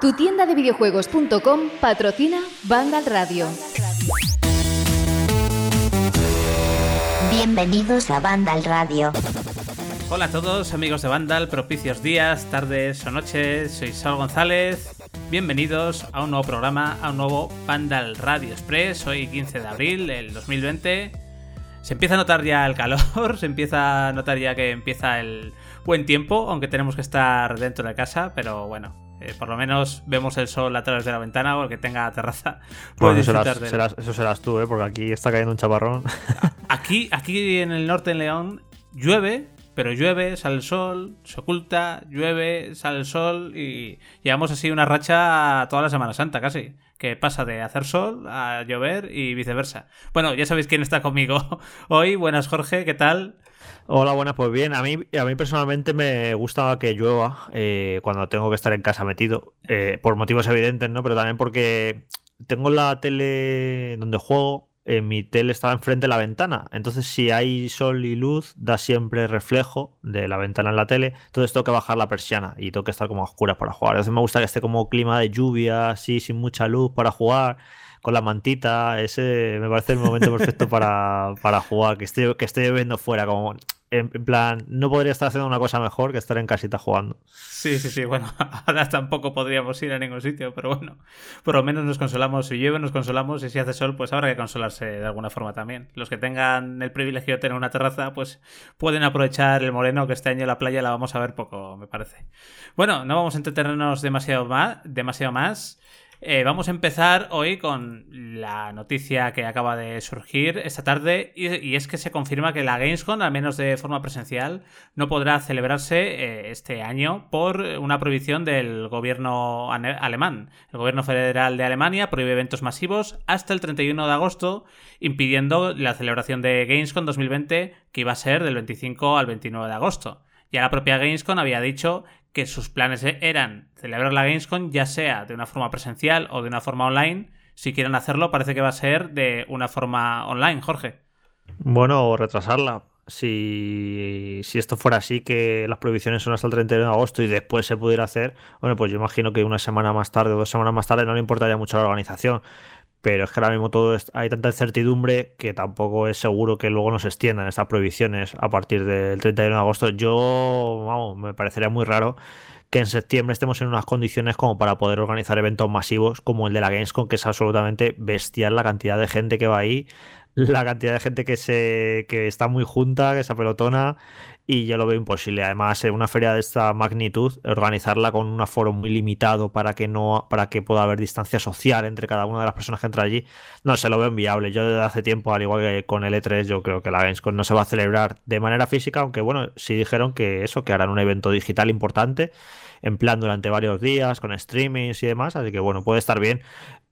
Tu tienda de videojuegos.com patrocina Vandal Radio. Bienvenidos a Vandal Radio. Hola a todos, amigos de Vandal, propicios días, tardes o noches. Soy Sal González. Bienvenidos a un nuevo programa, a un nuevo Vandal Radio Express. Hoy 15 de abril del 2020. Se empieza a notar ya el calor, se empieza a notar ya que empieza el buen tiempo, aunque tenemos que estar dentro de casa, pero bueno, eh, por lo menos vemos el sol a través de la ventana o el que tenga terraza. Bueno, eso serás tú, ¿eh? porque aquí está cayendo un chaparrón. Aquí, aquí en el norte, en León, llueve, pero llueve, sale el sol, se oculta, llueve, sale el sol y llevamos así una racha toda la Semana Santa casi, que pasa de hacer sol a llover y viceversa. Bueno, ya sabéis quién está conmigo hoy. Buenas Jorge, ¿qué tal? Hola, buenas, pues bien, a mí, a mí personalmente me gusta que llueva eh, cuando tengo que estar en casa metido, eh, por motivos evidentes, ¿no? Pero también porque tengo la tele donde juego, mi tele está enfrente de la ventana, entonces si hay sol y luz, da siempre reflejo de la ventana en la tele, entonces tengo que bajar la persiana y tengo que estar como a oscuras para jugar. Entonces me gusta que esté como clima de lluvia, así, sin mucha luz para jugar con la mantita, ese me parece el momento perfecto para, para jugar, que estoy, que estoy viendo fuera, como en, plan, no podría estar haciendo una cosa mejor que estar en casita jugando. Sí, sí, sí, bueno, ahora tampoco podríamos ir a ningún sitio, pero bueno, por lo menos nos consolamos, si llueve nos consolamos y si hace sol, pues habrá que consolarse de alguna forma también. Los que tengan el privilegio de tener una terraza, pues pueden aprovechar el moreno, que este año la playa la vamos a ver poco, me parece. Bueno, no vamos a entretenernos demasiado más. Demasiado más. Eh, vamos a empezar hoy con la noticia que acaba de surgir esta tarde y, es que se confirma que la Gamescom, al menos de forma presencial, no podrá celebrarse eh, este año por una prohibición del gobierno alemán. El gobierno federal de Alemania prohíbe eventos masivos hasta el 31 de agosto, impidiendo la celebración de Gamescom 2020 que iba a ser del 25 al 29 de agosto. Ya la propia Gamescom había dicho que sus planes eran celebrar la Gamescom ya sea de una forma presencial o de una forma online. Si quieren hacerlo, parece que va a ser de una forma online, Jorge. Bueno, o retrasarla. Si, si esto fuera así, que las prohibiciones son hasta el 31 de agosto y después se pudiera hacer, bueno, pues yo imagino que una semana más tarde o dos semanas más tarde no le importaría mucho a la organización pero es que ahora mismo todo hay tanta incertidumbre que tampoco es seguro que luego nos extiendan estas prohibiciones a partir del 31 de agosto. Yo, vamos, me parecería muy raro que en septiembre estemos en unas condiciones como para poder organizar eventos masivos como el de la Gamescom, que es absolutamente bestial la cantidad de gente que va ahí, la cantidad de gente que se que está muy junta, que se apelotona y yo lo veo imposible. Además, en una feria de esta magnitud, organizarla con un aforo muy limitado para que no, para que pueda haber distancia social entre cada una de las personas que entra allí, no se lo veo inviable. Yo desde hace tiempo, al igual que con el E3, yo creo que la Gamescom no se va a celebrar de manera física, aunque bueno, sí dijeron que eso, que harán un evento digital importante, en plan durante varios días, con streamings y demás, así que bueno, puede estar bien.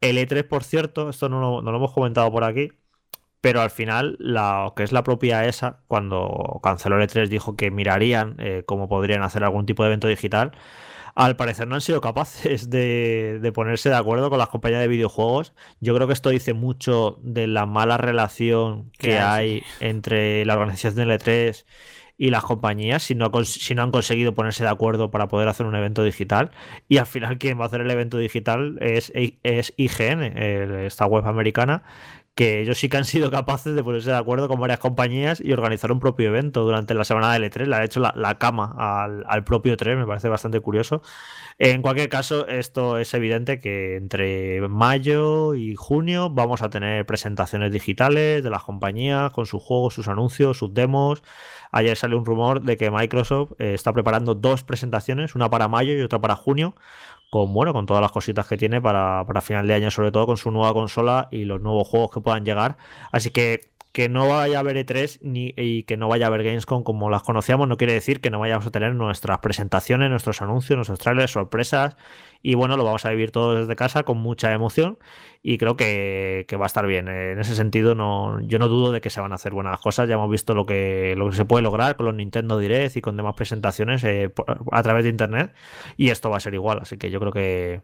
El E3, por cierto, esto no no lo hemos comentado por aquí, pero al final, la, que es la propia ESA, cuando canceló el E3, dijo que mirarían eh, cómo podrían hacer algún tipo de evento digital. Al parecer no han sido capaces de, ponerse de acuerdo con las compañías de videojuegos. Yo creo que esto dice mucho de la mala relación que hay entre la organización del E3 y las compañías si no, si no han conseguido ponerse de acuerdo para poder hacer un evento digital. Y al final quien va a hacer el evento digital es, es IGN, esta web americana, que ellos sí que han sido capaces de ponerse de acuerdo con varias compañías y organizar un propio evento durante la semana de L3. Le ha hecho la, cama al, propio 3, me parece bastante curioso. En cualquier caso, esto es evidente que entre mayo y junio vamos a tener presentaciones digitales de las compañías con sus juegos, sus anuncios, sus demos. Ayer salió un rumor de que Microsoft eh, está preparando dos presentaciones, una para mayo y otra para junio, con bueno, con todas las cositas que tiene para, para final de año, sobre todo con su nueva consola y los nuevos juegos que puedan llegar. Así que que no vaya a haber E3 ni, y que no vaya a haber Gamescom como las conocíamos no quiere decir que no vayamos a tener nuestras presentaciones, nuestros anuncios, nuestros trailers, sorpresas y bueno, lo vamos a vivir todo desde casa con mucha emoción y creo que, va a estar bien. En ese sentido, no, yo no dudo de que se van a hacer buenas cosas. Ya hemos visto lo que, lo que se puede lograr con los Nintendo Direct y con demás presentaciones eh, a través de Internet y esto va a ser igual. Así que yo creo que,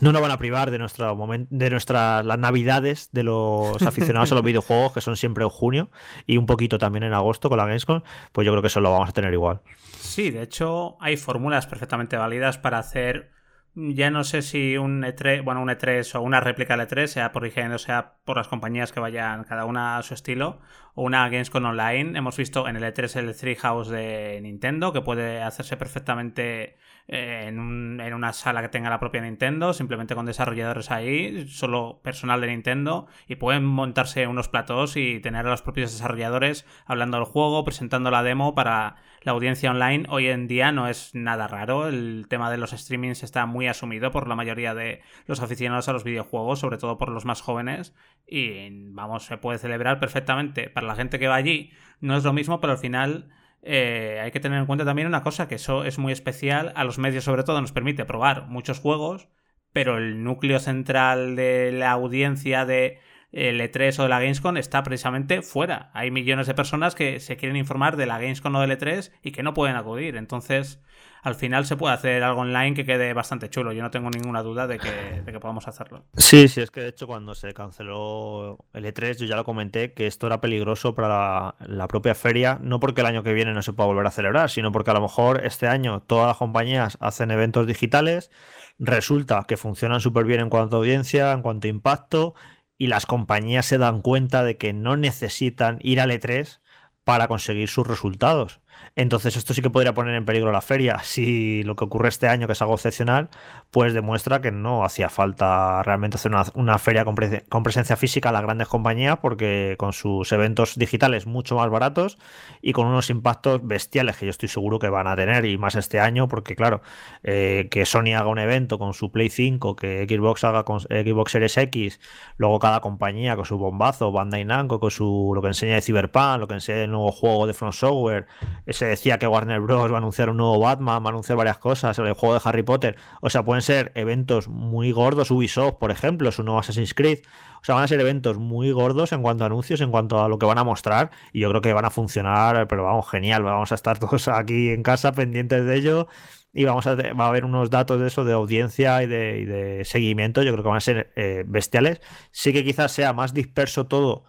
no nos van a privar de nuestro momento, de nuestras las navidades de los aficionados a los videojuegos que son siempre en junio y un poquito también en agosto con la Gamescom, pues yo creo que eso lo vamos a tener igual. Sí, de hecho hay fórmulas perfectamente válidas para hacer ya no sé si un E3, bueno, un E3 o una réplica del E3, sea por IGN o sea por las compañías que vayan cada una a su estilo, o una Gamescom Online. Hemos visto en el E3 el Treehouse de Nintendo, que puede hacerse perfectamente eh, en, en, una sala que tenga la propia Nintendo, simplemente con desarrolladores ahí, solo personal de Nintendo, y pueden montarse unos platos y tener a los propios desarrolladores hablando del juego, presentando la demo para la audiencia online hoy en día no es nada raro. El tema de los streamings está muy asumido por la mayoría de los aficionados a los videojuegos, sobre todo por los más jóvenes. Y vamos, se puede celebrar perfectamente. Para la gente que va allí no es lo mismo, pero al final eh, hay que tener en cuenta también una cosa, que eso es muy especial. A los medios sobre todo nos permite probar muchos juegos, pero el núcleo central de la audiencia de el E3 o de la Gamescom está precisamente fuera. Hay millones de personas que se quieren informar de la Gamescom o del E3 y que no pueden acudir. Entonces, al final se puede hacer algo online que quede bastante chulo. Yo no tengo ninguna duda de que, podamos hacerlo. Sí, sí, es que de hecho cuando se canceló el E3 yo ya lo comenté que esto era peligroso para la, propia feria, no porque el año que viene no se pueda volver a celebrar, sino porque a lo mejor este año todas las compañías hacen eventos digitales, resulta que funcionan súper bien en cuanto a audiencia, en cuanto a impacto y las compañías se dan cuenta de que no necesitan ir al E3 para conseguir sus resultados. Entonces esto sí que podría poner en peligro la feria. Si lo que ocurre este año, que es algo excepcional, pues demuestra que no hacía falta realmente hacer una, feria con, presencia física a las grandes compañías, porque con sus eventos digitales mucho más baratos y con unos impactos bestiales que yo estoy seguro que van a tener, y más este año, porque claro, eh, que Sony haga un evento con su Play 5, que Xbox haga con Xbox Series X, luego cada compañía con su bombazo, Bandai Namco con su lo que enseña de Cyberpunk, lo que enseña el nuevo juego de Front Software, se decía que Warner Bros. va a anunciar un nuevo Batman, va a anunciar varias cosas, el juego de Harry Potter. O sea, pueden ser eventos muy gordos. Ubisoft, por ejemplo, su nuevo Assassin's Creed. O sea, van a ser eventos muy gordos en cuanto a anuncios, en cuanto a lo que van a mostrar. Y yo creo que van a funcionar, pero vamos, genial. Vamos a estar todos aquí en casa pendientes de ello. Y vamos a, va a haber unos datos de eso, de audiencia y de, seguimiento. Yo creo que van a ser eh, bestiales. Sí que quizás sea más disperso todo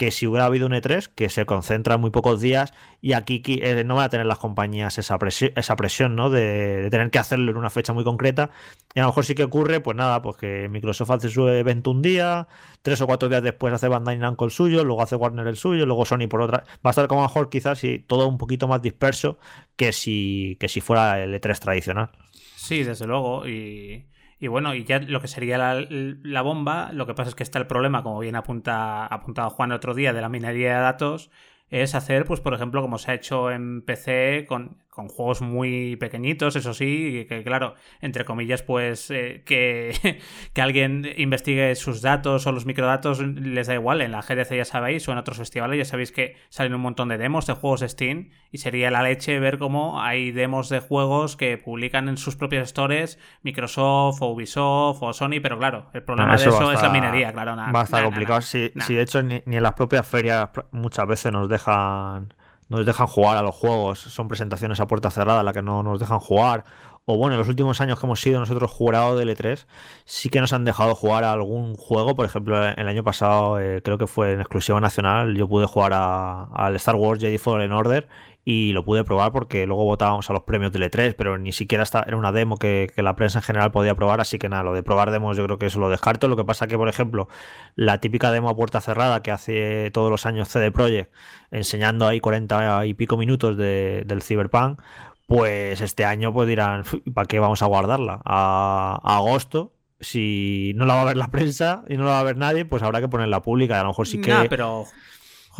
que si hubiera habido un E3, que se concentra en muy pocos días, y aquí eh, no van a tener las compañías esa presión, ¿no? De, tener que hacerlo en una fecha muy concreta. Y a lo mejor sí que ocurre, pues nada, pues que Microsoft hace su evento un día, tres o cuatro días después hace Bandai Namco el suyo, luego hace Warner el suyo, luego Sony por otra. Va a estar como mejor quizás y todo un poquito más disperso que si, que si fuera el E3 tradicional. Sí, desde luego. Y y bueno, y ya lo que sería la, bomba, lo que pasa es que está el problema, como bien apunta, apuntado Juan otro día, de la minería de datos, es hacer, pues por ejemplo, como se ha hecho en PC con, con juegos muy pequeñitos, eso sí, que claro, entre comillas, pues eh, que, que, alguien investigue sus datos o los microdatos les da igual. En la GDC ya sabéis, o en otros festivales ya sabéis que salen un montón de demos de juegos Steam y sería la leche ver cómo hay demos de juegos que publican en sus propios stores Microsoft o Ubisoft o Sony, pero claro, el problema de eso es la minería, claro. va a estar complicado. si, si, de hecho ni, ni en las propias ferias muchas veces nos dejan nos dejan jugar a los juegos, son presentaciones a puerta cerrada la que no nos dejan jugar. O bueno, en los últimos años que hemos sido nosotros jurados de L3, sí que nos han dejado jugar a algún juego. Por ejemplo, el año pasado, eh, creo que fue en exclusiva nacional, yo pude jugar al Star Wars Jedi Fallen Order y lo pude probar porque luego votábamos a los premios de L3, pero ni siquiera era una demo que, la prensa en general podía probar, así que nada, lo de probar demos yo creo que eso lo descarto. Lo que pasa que, por ejemplo, la típica demo a puerta cerrada que hace todos los años CD Projekt, enseñando ahí 40 y pico minutos de, del Cyberpunk, pues este año pues dirán, ¿para qué vamos a guardarla? A, agosto, si no la va a ver la prensa y no la va a ver nadie, pues habrá que ponerla pública. A lo mejor sí que. pero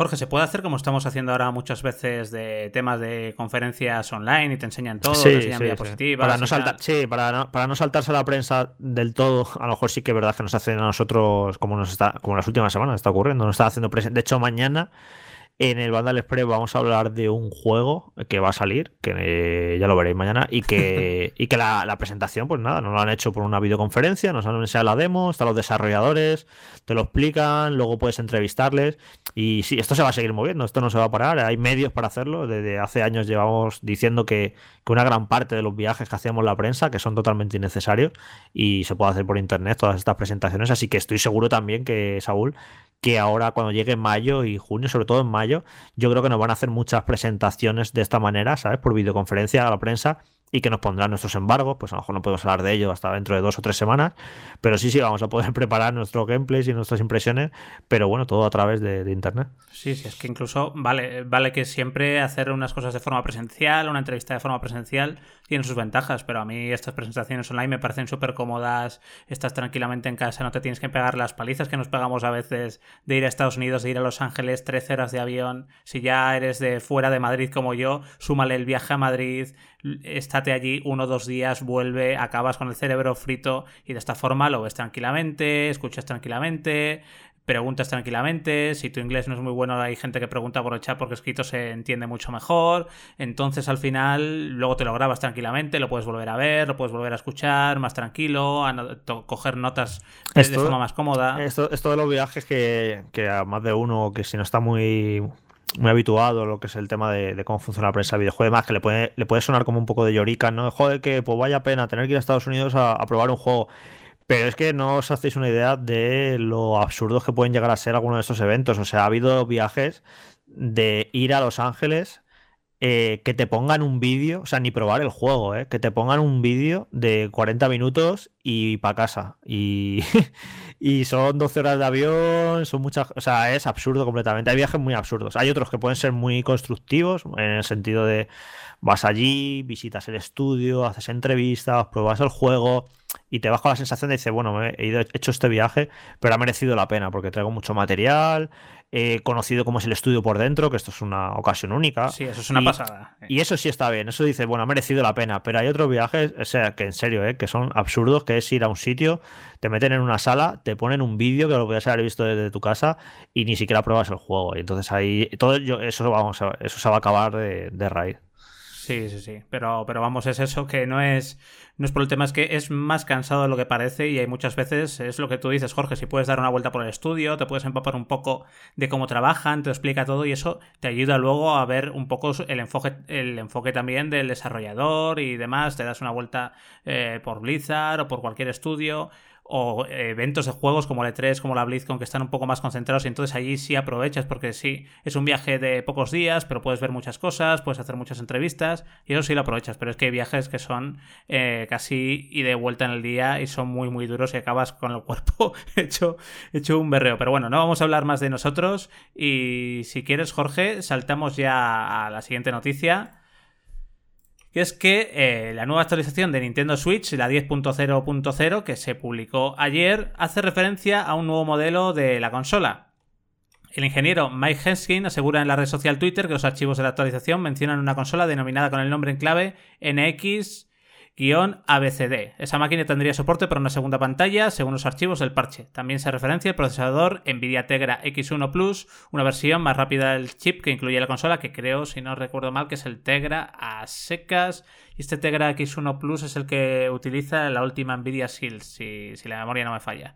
Jorge, ¿se puede hacer como estamos haciendo ahora muchas veces de temas de conferencias online y te enseñan todo, te enseñan sí, diapositivas? Para no saltar, sí, para no, para no saltarse a la prensa del todo, a lo mejor sí que es verdad que nos hacen a nosotros, como nos está, como las últimas semanas está ocurriendo, nos está haciendo De hecho, mañana en el Vandal Express vamos a hablar de un juego que va a salir, que eh, ya lo veréis mañana, y que, y que la, presentación, pues nada, nos lo han hecho por una videoconferencia, nos han enseñado la demo, están los desarrolladores, te lo explican, luego puedes entrevistarles, y sí, esto se va a seguir moviendo, esto no se va a parar, hay medios para hacerlo, desde hace años llevamos diciendo que, que una gran parte de los viajes que hacíamos la prensa, que son totalmente innecesarios, y se puede hacer por internet todas estas presentaciones, así que estoy seguro también que, Saúl, que ahora cuando llegue mayo y junio, sobre todo en mayo, yo creo que nos van a hacer muchas presentaciones de esta manera, ¿sabes? Por videoconferencia a la prensa y que nos pondrán nuestros embargos, pues a lo mejor no podemos hablar de ello hasta dentro de dos o tres semanas, pero sí, sí, vamos a poder preparar nuestros gameplays y nuestras impresiones, pero bueno, todo a través de, Internet. Sí, sí, es que incluso vale, vale que siempre hacer unas cosas de forma presencial, una entrevista de forma presencial, tiene sus ventajas, pero a mí estas presentaciones online me parecen súper cómodas, estás tranquilamente en casa, no te tienes que pegar las palizas que nos pegamos a veces de ir a Estados Unidos, de ir a Los Ángeles, 13 horas de avión, si ya eres de fuera de Madrid como yo, súmale el viaje a Madrid, estate allí uno o dos días, vuelve, acabas con el cerebro frito y de esta forma lo ves tranquilamente, escuchas tranquilamente, preguntas tranquilamente. Si tu inglés no es muy bueno, hay gente que pregunta por el chat porque escrito se entiende mucho mejor. Entonces, al final, luego te lo grabas tranquilamente, lo puedes volver a ver, lo puedes volver a escuchar más tranquilo, a coger notas de, forma más cómoda. Esto, esto de los viajes que, que a más de uno que si no está muy muy habituado lo que es el tema de, cómo funciona la prensa de videojuegos, más que le puede, le puede sonar como un poco de llorica, ¿no? Joder, que pues vaya pena tener que ir a Estados Unidos a, probar un juego. Pero es que no os hacéis una idea de lo absurdos que pueden llegar a ser algunos de estos eventos. O sea, ha habido viajes de ir a Los Ángeles, eh, que te pongan un vídeo, o sea, ni probar el juego, eh, que te pongan un vídeo de 40 minutos y para casa. Y, y son 12 horas de avión, son muchas, o sea, es absurdo completamente. Hay viajes muy absurdos. Hay otros que pueden ser muy constructivos, en el sentido de vas allí, visitas el estudio, haces entrevistas, pruebas el juego y te vas con la sensación de decir, bueno, he, ido, he hecho este viaje, pero ha merecido la pena porque traigo mucho material, he conocido cómo es el estudio por dentro, que esto es una ocasión única. Sí, eso es una pasada. Y eso sí está bien, eso dice, bueno, ha merecido la pena, pero hay otros viajes, o sea, que en serio, ¿eh? que son absurdos, que es ir a un sitio, te meten en una sala, te ponen un vídeo que lo podías haber visto desde tu casa y ni siquiera pruebas el juego. Y entonces ahí, todo eso, vamos, eso se va a acabar de, de raíz. Sí, sí, sí. Pero, pero vamos, es eso que no es, no es por el tema, es que es más cansado de lo que parece y hay muchas veces, es lo que tú dices, Jorge, si puedes dar una vuelta por el estudio, te puedes empapar un poco de cómo trabajan, te explica todo y eso te ayuda luego a ver un poco el enfoque, el enfoque también del desarrollador y demás, te das una vuelta eh, por Blizzard o por cualquier estudio o eventos de juegos como el E3, como la BlizzCon, que están un poco más concentrados y entonces allí sí aprovechas porque sí, es un viaje de pocos días, pero puedes ver muchas cosas, puedes hacer muchas entrevistas y eso sí lo aprovechas, pero es que hay viajes que son eh, casi y de vuelta en el día y son muy muy duros y acabas con el cuerpo hecho, hecho un berreo. Pero bueno, no vamos a hablar más de nosotros y si quieres Jorge, saltamos ya a la siguiente noticia que es que eh, la nueva actualización de Nintendo Switch, la 10.0.0, que se publicó ayer, hace referencia a un nuevo modelo de la consola. El ingeniero Mike Henskin asegura en la red social Twitter que los archivos de la actualización mencionan una consola denominada con el nombre en clave NX ABCD. Esa máquina tendría soporte para una segunda pantalla según los archivos del parche. También se referencia el procesador Nvidia Tegra X1 Plus, una versión más rápida del chip que incluye la consola, que creo, si no recuerdo mal, que es el Tegra a secas. Y este Tegra X1 Plus es el que utiliza la última Nvidia Shield, si, si la memoria no me falla.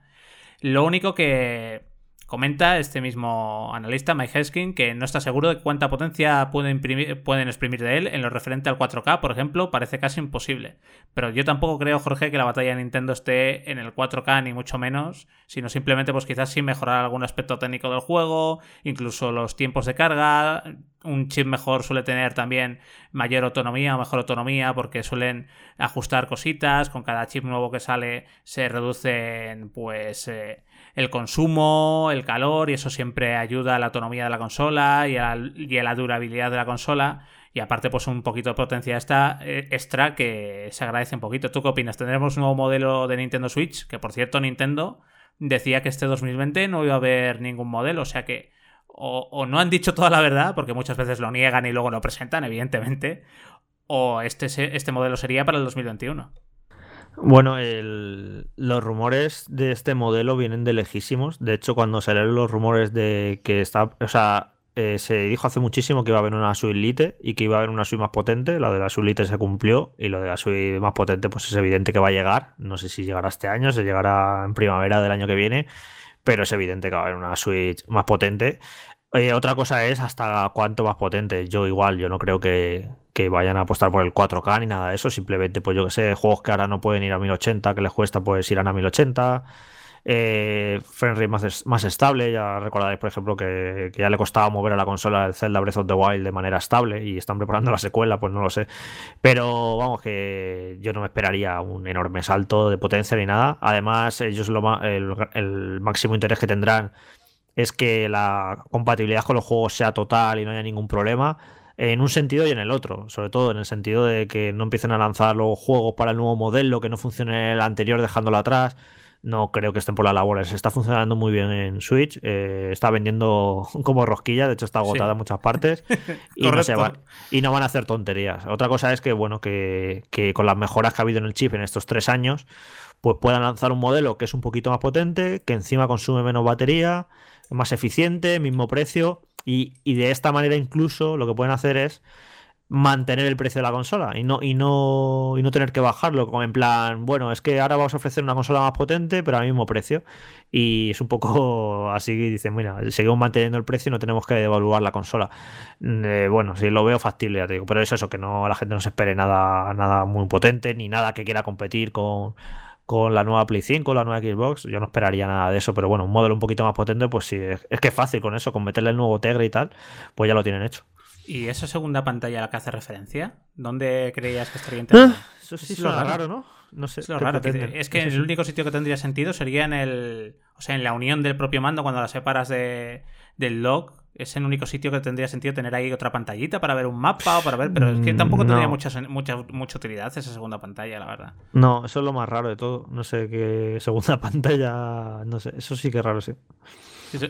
Lo único que Comenta este mismo analista, Mike Heskin, que no está seguro de cuánta potencia pueden, pueden exprimir de él en lo referente al 4K, por ejemplo, parece casi imposible. Pero yo tampoco creo, Jorge, que la batalla de Nintendo esté en el 4K, ni mucho menos, sino simplemente, pues quizás sí mejorar algún aspecto técnico del juego, incluso los tiempos de carga. Un chip mejor suele tener también mayor autonomía o mejor autonomía porque suelen ajustar cositas. Con cada chip nuevo que sale se reducen, pues. Eh, el consumo, el calor, y eso siempre ayuda a la autonomía de la consola y a, la durabilidad de la consola. Y aparte, pues un poquito de potencia eh, extra que se agradece un poquito. ¿Tú qué opinas? ¿Tendremos un nuevo modelo de Nintendo Switch? Que por cierto, Nintendo decía que este 2020 no iba a haber ningún modelo, o sea que o, no han dicho toda la verdad, porque muchas veces lo niegan y luego lo presentan, evidentemente, o este, este modelo sería para el 2021. Bueno, los rumores de este modelo vienen de lejísimos. De hecho, cuando salieron los rumores de que está, o sea, eh, se dijo hace muchísimo que iba a haber una suite Lite y que iba a haber una suite más potente. La de la suite Lite se cumplió y lo de la suite más potente, pues es evidente que va a llegar. No sé si llegará este año, se llegará en primavera del año que viene, pero es evidente que va a haber una suite más potente. Eh, otra cosa es hasta cuánto más potente. Yo igual, yo no creo que, que vayan a apostar por el 4K ni nada de eso. Simplemente, pues yo que sé, juegos que ahora no pueden ir a 1080, que les cuesta, pues irán a 1080. eh, más, más estable. Ya recordaréis, por ejemplo, que, ya le costaba mover a la consola el Zelda Breath of the Wild de manera estable y están preparando la secuela, pues no lo sé. Pero vamos, que yo no me esperaría un enorme salto de potencia ni nada. Además, ellos lo, el, el máximo interés que tendrán es que la compatibilidad con los juegos sea total y no haya ningún problema en un sentido y en el otro, sobre todo en el sentido de que no empiecen a lanzar los juegos para el nuevo modelo, que no funcione el anterior dejándolo atrás. No creo que estén por las labores. Está funcionando muy bien en Switch. Eh, está vendiendo como rosquilla. De hecho, está agotada en muchas partes. y, no se y no van a hacer tonterías. Otra cosa es que, bueno, que, que, con las mejoras que ha habido en el chip en estos tres años, pues puedan lanzar un modelo que es un poquito más potente, que encima consume menos batería, más eficiente, mismo precio. Y, de esta manera incluso lo que pueden hacer es mantener el precio de la consola y no, y no, y no tener que bajarlo, como en plan, bueno, es que ahora vamos a ofrecer una consola más potente, pero al mismo precio. Y es un poco así, dicen, mira, seguimos manteniendo el precio y no tenemos que devaluar la consola. Mm, eh, bueno, sí, lo veo factible, ya te digo, pero es eso, que no la gente no se espere nada, nada muy potente, ni nada que quiera competir con con la nueva Play 5, la nueva Xbox, yo no esperaría nada de eso, pero bueno, un modelo un poquito más potente, pues sí, es, que es fácil con eso, con meterle el nuevo Tegra y tal, pues ya lo tienen hecho. ¿Y esa segunda pantalla a la que hace referencia? ¿Dónde creías que estaría? Ah, eso sí es lo raro, ¿no? No sé. Es lo raro. es que el único sitio que tendría sentido sería en el. O sea, en la unión del propio mando, cuando la separas de, del log es el único sitio que tendría sentido tener ahí otra pantallita para ver un mapa o para ver, pero es que tampoco tendría mucha, mucha, mucha utilidad esa segunda pantalla, la verdad. No, eso es lo más raro de todo. No sé qué segunda pantalla, no sé, eso sí que es raro, sí.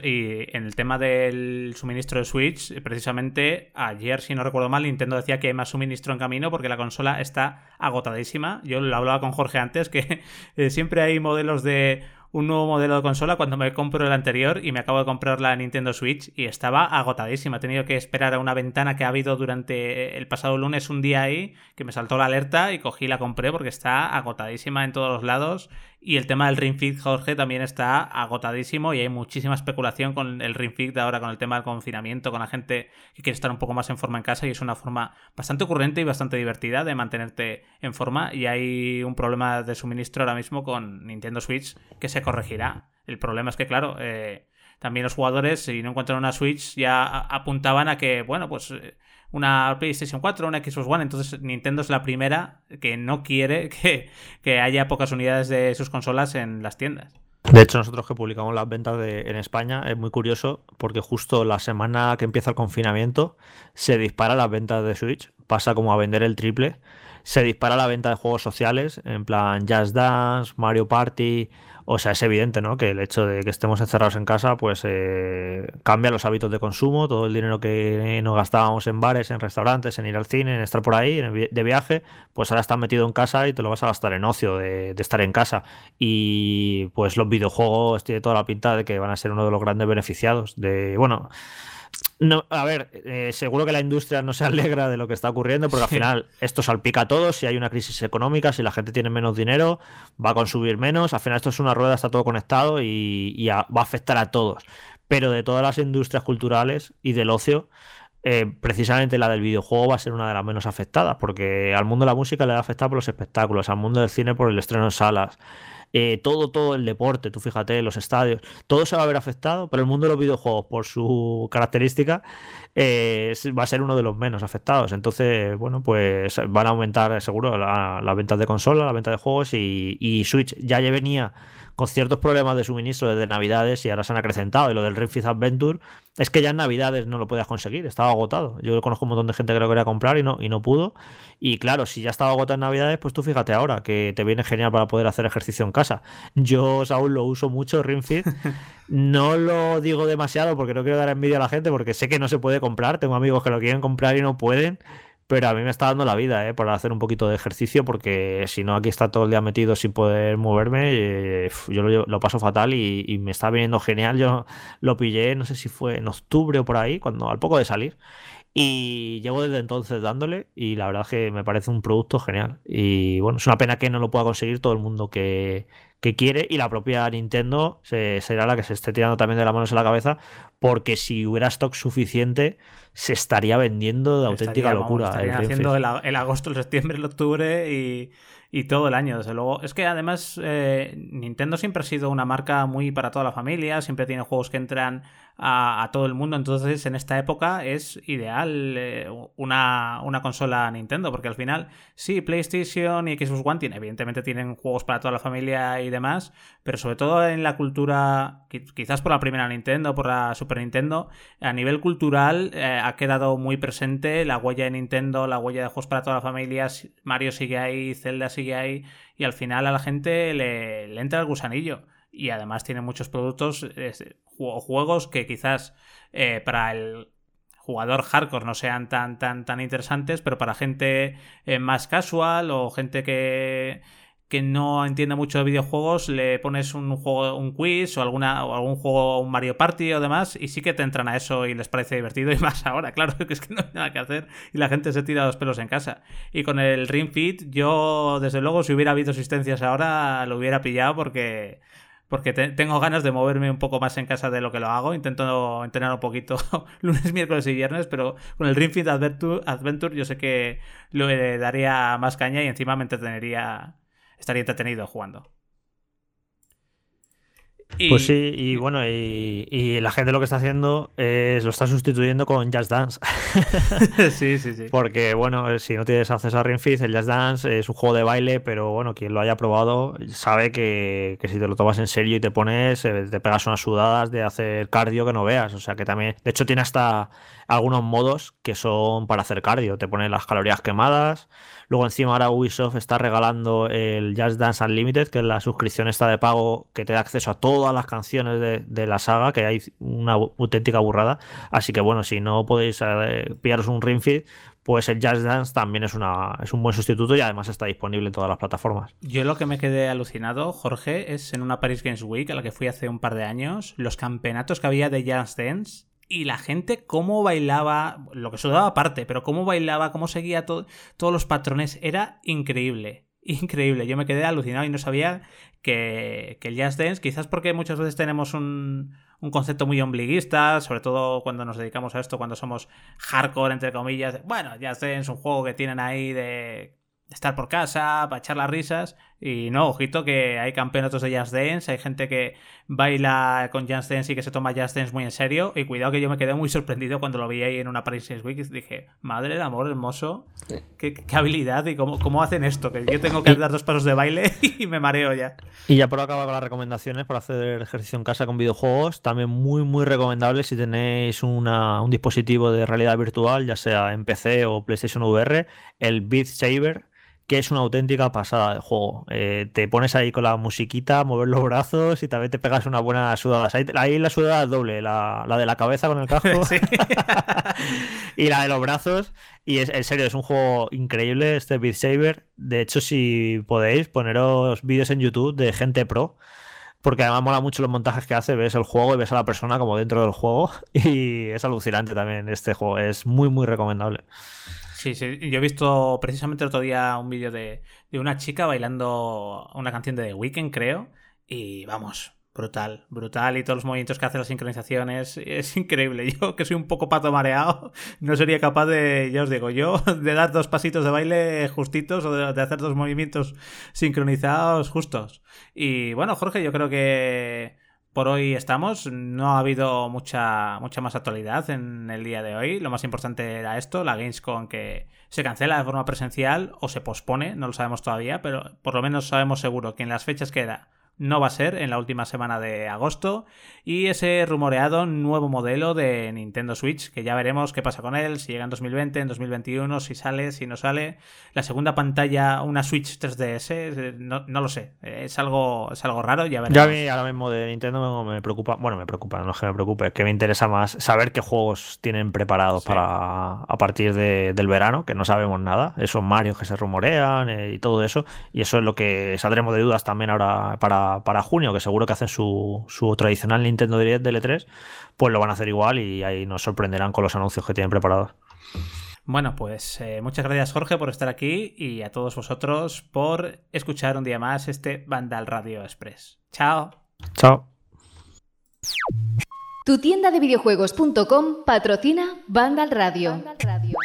Y en el tema del suministro de Switch, precisamente ayer, si no recuerdo mal, Nintendo decía que hay más suministro en camino porque la consola está agotadísima. Yo lo hablaba con Jorge antes, que eh, siempre hay modelos de un nuevo modelo de consola cuando me compro el anterior y me acabo de comprar la Nintendo Switch y estaba agotadísima. He tenido que esperar a una ventana que ha habido durante el pasado lunes un día ahí que me saltó la alerta y cogí y la compré porque está agotadísima en todos los lados y el tema del Ring Fit, Jorge, también está agotadísimo y hay muchísima especulación con el Ring Fit ahora, con el tema del confinamiento, con la gente que quiere estar un poco más en forma en casa y es una forma bastante ocurrente y bastante divertida de mantenerte en forma y hay un problema de suministro ahora mismo con Nintendo Switch que se corregirá. El problema es que, claro, eh, también los jugadores, si no encuentran una Switch, ya apuntaban a que, bueno, pues eh, una PlayStation 4, una Xbox One. Entonces Nintendo es la primera que no quiere que, haya pocas unidades de sus consolas en las tiendas. De hecho, nosotros que publicamos las ventas en España es muy curioso porque justo la semana que empieza el confinamiento se dispara las ventas de Switch, pasa como a vender el triple, se dispara la venta de juegos sociales, en plan Just Dance, Mario Party, o sea, es evidente, ¿no? Que el hecho de que estemos encerrados en casa, pues eh, cambia los hábitos de consumo, todo el dinero que nos gastábamos en bares, en restaurantes, en ir al cine, en estar por ahí, de viaje, pues ahora estás metido en casa y te lo vas a gastar en ocio, de, estar en casa. Y pues los videojuegos tiene toda la pinta de que van a ser uno de los grandes beneficiados. De, bueno, no, a ver, eh, seguro que la industria no se alegra de lo que está ocurriendo, porque al final esto salpica a todos. Si hay una crisis económica, si la gente tiene menos dinero, va a consumir menos. Al final esto es una rueda, está todo conectado y, va a afectar a todos. Pero de todas las industrias culturales y del ocio, eh, precisamente la del videojuego va a ser una de las menos afectadas, porque al mundo de la música le va a afectar por los espectáculos, al mundo del cine por el estreno en salas. Eh, todo, todo el deporte, tú fíjate, los estadios, todo se va a ver afectado, pero el mundo de los videojuegos, por su característica, eh, va a ser uno de los menos afectados. Entonces, bueno, pues van a aumentar seguro las la ventas de consola, la venta de juegos y, y Switch ya venía con ciertos problemas de suministro desde Navidades y ahora se han acrecentado. Y lo del Ring Fit Adventure es que ya en Navidades no lo podías conseguir, estaba agotado. Yo conozco un montón de gente que lo quería comprar y no, y no pudo. Y claro, si ya estaba agotado en Navidades, pues tú fíjate ahora que te viene genial para poder hacer ejercicio en casa. Yo aún lo uso mucho, Ring Fit. No lo digo demasiado porque no quiero dar envidia a la gente porque sé que no se puede comprar. Tengo amigos que lo quieren comprar y no pueden pero a mí me está dando la vida, ¿eh? Para hacer un poquito de ejercicio, porque si no, aquí está todo el día metido sin poder moverme, yo lo, paso fatal y, me está viniendo genial. Yo lo pillé, no sé si fue en octubre o por ahí, cuando al poco de salir. Y llevo desde entonces dándole y la verdad es que me parece un producto genial. Y bueno, es una pena que no lo pueda conseguir todo el mundo que, que quiere y la propia Nintendo será la que se esté tirando también de las manos en la cabeza porque si hubiera stock suficiente se estaría vendiendo de auténtica locura. haciendo el, agosto, el septiembre, el octubre y, y todo el año, desde luego. Es que además eh, Nintendo siempre ha sido una marca muy para toda la familia, siempre tiene juegos que entran a, todo el mundo, entonces en esta época es ideal eh, una, una, consola Nintendo, porque al final sí, PlayStation y Xbox One tiene, evidentemente tienen juegos para toda la familia y demás, pero sobre todo en la cultura, quizás por la primera Nintendo, por la Super Nintendo, a nivel cultural eh, ha quedado muy presente la huella de Nintendo, la huella de juegos para toda la familia, Mario sigue ahí, Zelda sigue ahí, y al final a la gente le entra el gusanillo y además tiene muchos productos o juegos que quizás eh, para el jugador hardcore no sean tan tan tan interesantes, pero para gente eh, más casual o gente que que no entiende mucho de videojuegos, le pones un juego, un quiz o alguna o algún juego, un Mario Party o demás, y sí que te entran a eso y les parece divertido, y más ahora, claro, que es que no hay nada que hacer y la gente se tira los pelos en casa. Y con el Ring Fit, yo, desde luego, si hubiera habido asistencias ahora, lo hubiera pillado porque porque tengo ganas de moverme un poco más en casa de lo que lo hago. Intento entrenar un poquito lunes, miércoles y viernes, pero con el Ring Fit Adventure, Adventure yo sé que le daría más caña y encima me entretenería, estaría entretenido jugando. Pues sí, y bueno, y, la gente lo que está haciendo es lo está sustituyendo con Just Dance. sí, sí, sí. Porque, bueno, si no tienes acceso a Ring Fit, el Just Dance es un juego de baile, pero bueno, quien lo haya probado sabe que, si te lo tomas en serio y te pones, eh, te pegas unas sudadas de hacer cardio que no veas. O sea que también, de hecho, tiene hasta algunos modos que son para hacer cardio. Te ponen las calorías quemadas. Luego encima ahora Ubisoft está regalando el Just Dance Unlimited, que es la suscripción esta de pago que te da acceso a todas las canciones de, la saga, que hay una auténtica burrada. Así que bueno, si no podéis eh, pillaros un Ring Fit, pues el Just Dance también es, una, es un buen sustituto y además está disponible en todas las plataformas. Yo lo que me quedé alucinado, Jorge, es en una Paris Games Week a la que fui hace un par de años, los campeonatos que había de Just Dance y la gente cómo bailaba, lo que sudaba aparte, pero cómo bailaba, cómo seguía todos los patrones, era increíble. Increíble, yo me quedé alucinado y no sabía que, que el jazz dance, quizás porque muchas veces tenemos un, un concepto muy ombliguista, sobre todo cuando nos dedicamos a esto, cuando somos hardcore, entre comillas. Bueno, Dance es un juego que tienen ahí de estar por casa, para echar las risas. Y no, ojito que hay campeonatos de Jazz Dance, hay gente que baila con Jazz Dance y que se toma Jazz Dance muy en serio. Y cuidado que yo me quedé muy sorprendido cuando lo vi ahí en una Paris Week. Y dije, madre del amor hermoso, qué, habilidad y cómo, cómo, hacen esto. Que yo tengo que dar dos pasos de baile y me mareo ya. Y ya por acabar con las recomendaciones para hacer ejercicio en casa con videojuegos, también muy, muy recomendable si tenéis una, un dispositivo de realidad virtual, ya sea en PC o PlayStation VR, el Beat Saber que es una auténtica pasada de juego. Eh, te pones ahí con la musiquita, mover los brazos y también te pegas una buena sudada. Ahí, la sudada es doble, la, de la cabeza con el casco y la de los brazos. Y es, en serio, es un juego increíble este Beat Saber. De hecho, si podéis, poneros vídeos en YouTube de gente pro. Porque además mola mucho los montajes que hace, ves el juego y ves a la persona como dentro del juego. Y es alucinante también este juego. Es muy, muy recomendable. Sí, sí. Yo he visto precisamente el otro día un vídeo de, una chica bailando una canción de The Weeknd, creo. Y vamos, brutal, brutal. Y todos los movimientos que hace, las sincronizaciones, es increíble. Yo, que soy un poco pato mareado, no sería capaz de, ya os digo, yo, de dar dos pasitos de baile justitos o de hacer dos movimientos sincronizados justos. Y bueno, Jorge, yo creo que por hoy estamos. No ha habido mucha, mucha más actualidad en el día de hoy. Lo más importante era esto, la Gamescom que se cancela de forma presencial o se pospone, no lo sabemos todavía, pero por lo menos sabemos seguro que en las fechas que era no va a ser en la última semana de agosto. Y ese rumoreado nuevo modelo de Nintendo Switch que ya veremos qué pasa con él, si llega en 2020, en 2021, si sale, si no sale. La segunda pantalla, una Switch 3DS, eh, no, lo sé, es algo, es algo raro, ya veremos. Ya a mí ahora mismo de Nintendo me preocupa, bueno, me preocupa, no es que me preocupe, es que me interesa más saber qué juegos tienen preparados para a partir del verano, que no sabemos nada, esos Mario que se rumorean eh, y todo eso, y eso es lo que saldremos de dudas también ahora para para, junio, que seguro que hacen su, tradicional Nintendo Direct de L3, pues lo van a hacer igual y ahí nos sorprenderán con los anuncios que tienen preparados. Bueno, pues eh, muchas gracias Jorge por estar aquí y a todos vosotros por escuchar un día más este Vandal Radio Express. Chao. Chao. Tu tienda de videojuegos.com patrocina Vandal Radio. Vandal Radio.